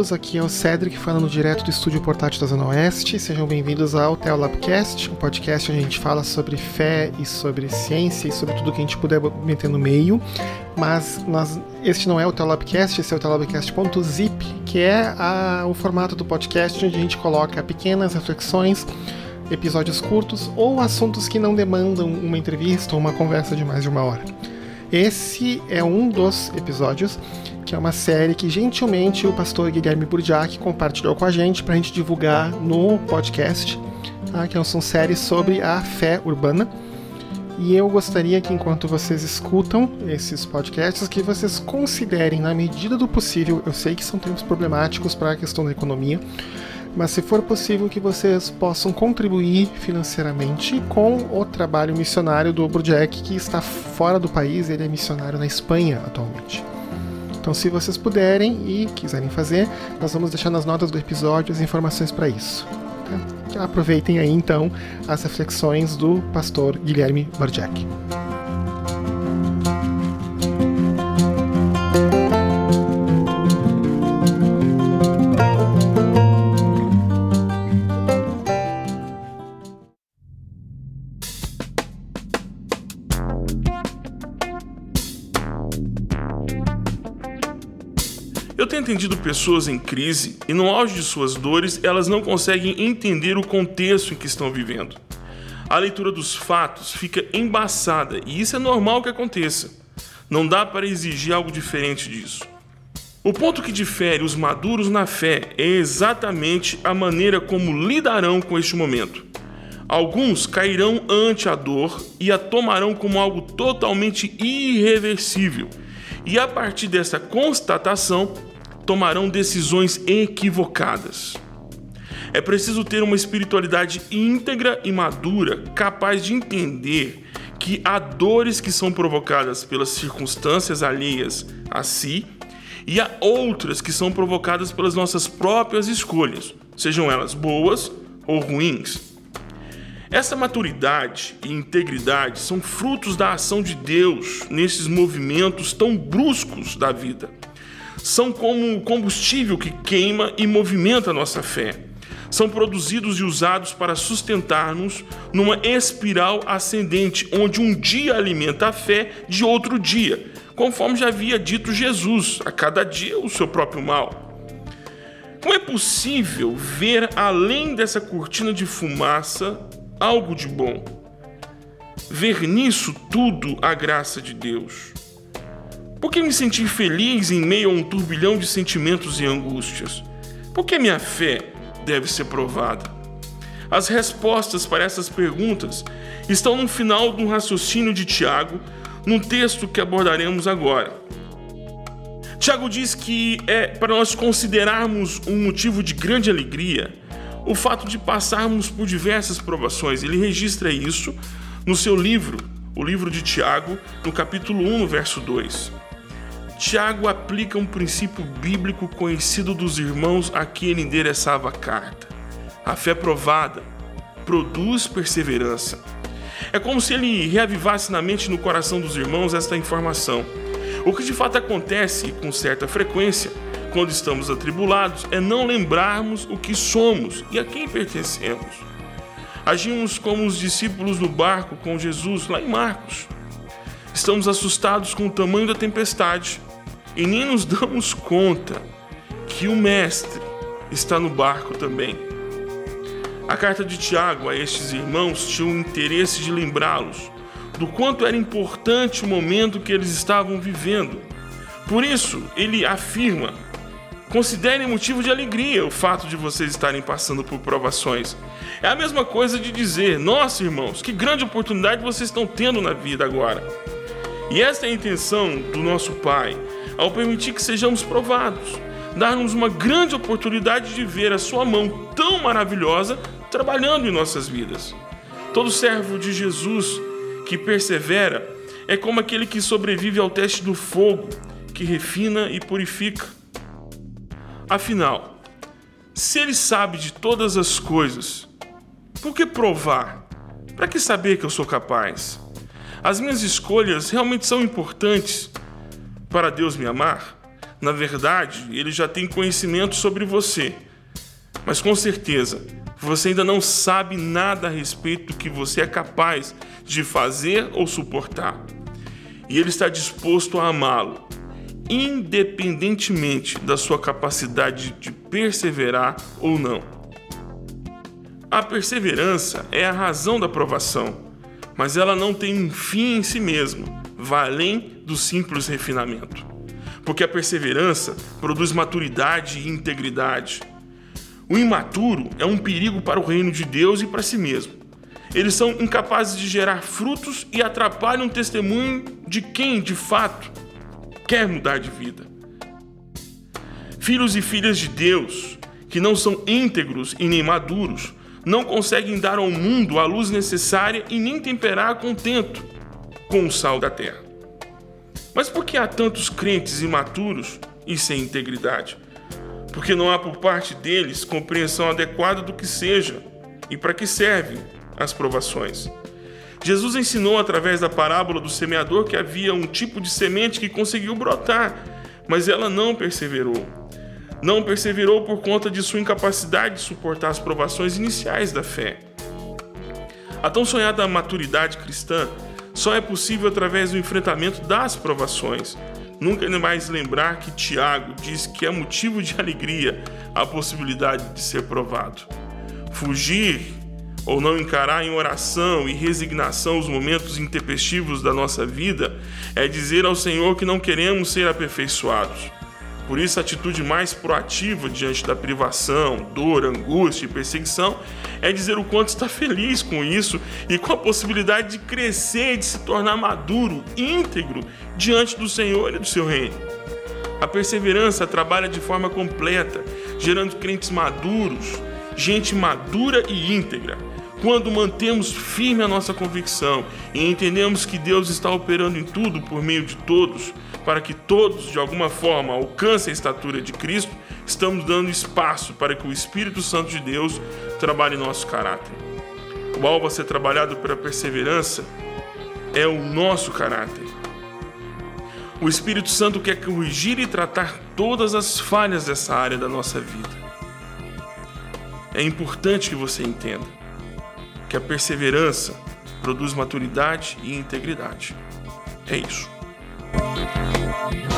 todos, aqui é o Cedric falando direto do estúdio portátil da Zona Oeste. Sejam bem-vindos ao Teolabcast, um podcast onde a gente fala sobre fé e sobre ciência e sobre tudo que a gente puder meter no meio. Mas nós, este não é o Teolabcast, esse é o Teolabcast.zip, que é a, o formato do podcast onde a gente coloca pequenas reflexões episódios curtos ou assuntos que não demandam uma entrevista ou uma conversa de mais de uma hora. Esse é um dos episódios que é uma série que gentilmente o pastor Guilherme Burdiak compartilhou com a gente para a gente divulgar no podcast, tá? que são séries sobre a fé urbana. E eu gostaria que enquanto vocês escutam esses podcasts, que vocês considerem, na medida do possível, eu sei que são tempos problemáticos para a questão da economia, mas se for possível que vocês possam contribuir financeiramente com o trabalho missionário do Burjack, que está fora do país, ele é missionário na Espanha atualmente. Então, se vocês puderem e quiserem fazer, nós vamos deixar nas notas do episódio as informações para isso. Tá? Aproveitem aí então as reflexões do pastor Guilherme Barjack. Atendido pessoas em crise e no auge de suas dores elas não conseguem entender o contexto em que estão vivendo. A leitura dos fatos fica embaçada e isso é normal que aconteça. Não dá para exigir algo diferente disso. O ponto que difere os maduros na fé é exatamente a maneira como lidarão com este momento. Alguns cairão ante a dor e a tomarão como algo totalmente irreversível, e a partir dessa constatação tomarão decisões equivocadas. É preciso ter uma espiritualidade íntegra e madura, capaz de entender que há dores que são provocadas pelas circunstâncias alheias a si e há outras que são provocadas pelas nossas próprias escolhas, sejam elas boas ou ruins. Essa maturidade e integridade são frutos da ação de Deus nesses movimentos tão bruscos da vida são como combustível que queima e movimenta nossa fé. São produzidos e usados para sustentar-nos numa espiral ascendente, onde um dia alimenta a fé de outro dia, conforme já havia dito Jesus, a cada dia o seu próprio mal. Como é possível ver além dessa cortina de fumaça algo de bom? Ver nisso tudo a graça de Deus. Por que me sentir feliz em meio a um turbilhão de sentimentos e angústias? Por que minha fé deve ser provada? As respostas para essas perguntas estão no final de um raciocínio de Tiago, num texto que abordaremos agora. Tiago diz que é para nós considerarmos um motivo de grande alegria o fato de passarmos por diversas provações. Ele registra isso no seu livro, o livro de Tiago, no capítulo 1, verso 2. Tiago aplica um princípio bíblico conhecido dos irmãos a quem ele endereçava a carta. A fé provada produz perseverança. É como se ele reavivasse na mente e no coração dos irmãos esta informação. O que de fato acontece com certa frequência quando estamos atribulados é não lembrarmos o que somos e a quem pertencemos. Agimos como os discípulos do barco com Jesus lá em Marcos. Estamos assustados com o tamanho da tempestade e nem nos damos conta que o Mestre está no barco também. A carta de Tiago a estes irmãos tinha o interesse de lembrá-los do quanto era importante o momento que eles estavam vivendo. Por isso, ele afirma: considerem motivo de alegria o fato de vocês estarem passando por provações. É a mesma coisa de dizer: nossa, irmãos, que grande oportunidade vocês estão tendo na vida agora. E esta é a intenção do nosso Pai ao permitir que sejamos provados, dar-nos uma grande oportunidade de ver a Sua mão tão maravilhosa trabalhando em nossas vidas. Todo servo de Jesus que persevera é como aquele que sobrevive ao teste do fogo, que refina e purifica. Afinal, se ele sabe de todas as coisas, por que provar? Para que saber que eu sou capaz? As minhas escolhas realmente são importantes para Deus me amar? Na verdade, ele já tem conhecimento sobre você. Mas com certeza, você ainda não sabe nada a respeito do que você é capaz de fazer ou suportar. E ele está disposto a amá-lo, independentemente da sua capacidade de perseverar ou não. A perseverança é a razão da provação, mas ela não tem um fim em si mesma, vai além do simples refinamento. Porque a perseverança produz maturidade e integridade. O imaturo é um perigo para o reino de Deus e para si mesmo. Eles são incapazes de gerar frutos e atrapalham o testemunho de quem, de fato, quer mudar de vida. Filhos e filhas de Deus, que não são íntegros e nem maduros, não conseguem dar ao mundo a luz necessária e nem temperar contento com o sal da terra. Mas por que há tantos crentes imaturos e sem integridade? Porque não há por parte deles compreensão adequada do que seja e para que servem as provações. Jesus ensinou através da parábola do semeador que havia um tipo de semente que conseguiu brotar, mas ela não perseverou. Não perseverou por conta de sua incapacidade de suportar as provações iniciais da fé. A tão sonhada maturidade cristã só é possível através do enfrentamento das provações. Nunca mais lembrar que Tiago diz que é motivo de alegria a possibilidade de ser provado. Fugir ou não encarar em oração e resignação os momentos intempestivos da nossa vida, é dizer ao Senhor que não queremos ser aperfeiçoados. Por isso, a atitude mais proativa diante da privação, dor, angústia e perseguição é dizer o quanto está feliz com isso e com a possibilidade de crescer de se tornar maduro, íntegro diante do Senhor e do seu reino. A perseverança trabalha de forma completa, gerando crentes maduros, gente madura e íntegra. Quando mantemos firme a nossa convicção e entendemos que Deus está operando em tudo por meio de todos, para que todos de alguma forma alcancem a estatura de Cristo, estamos dando espaço para que o Espírito Santo de Deus trabalhe nosso caráter. O alvo a ser trabalhado pela perseverança é o nosso caráter. O Espírito Santo quer corrigir e tratar todas as falhas dessa área da nossa vida. É importante que você entenda que a perseverança produz maturidade e integridade. É isso. Yeah.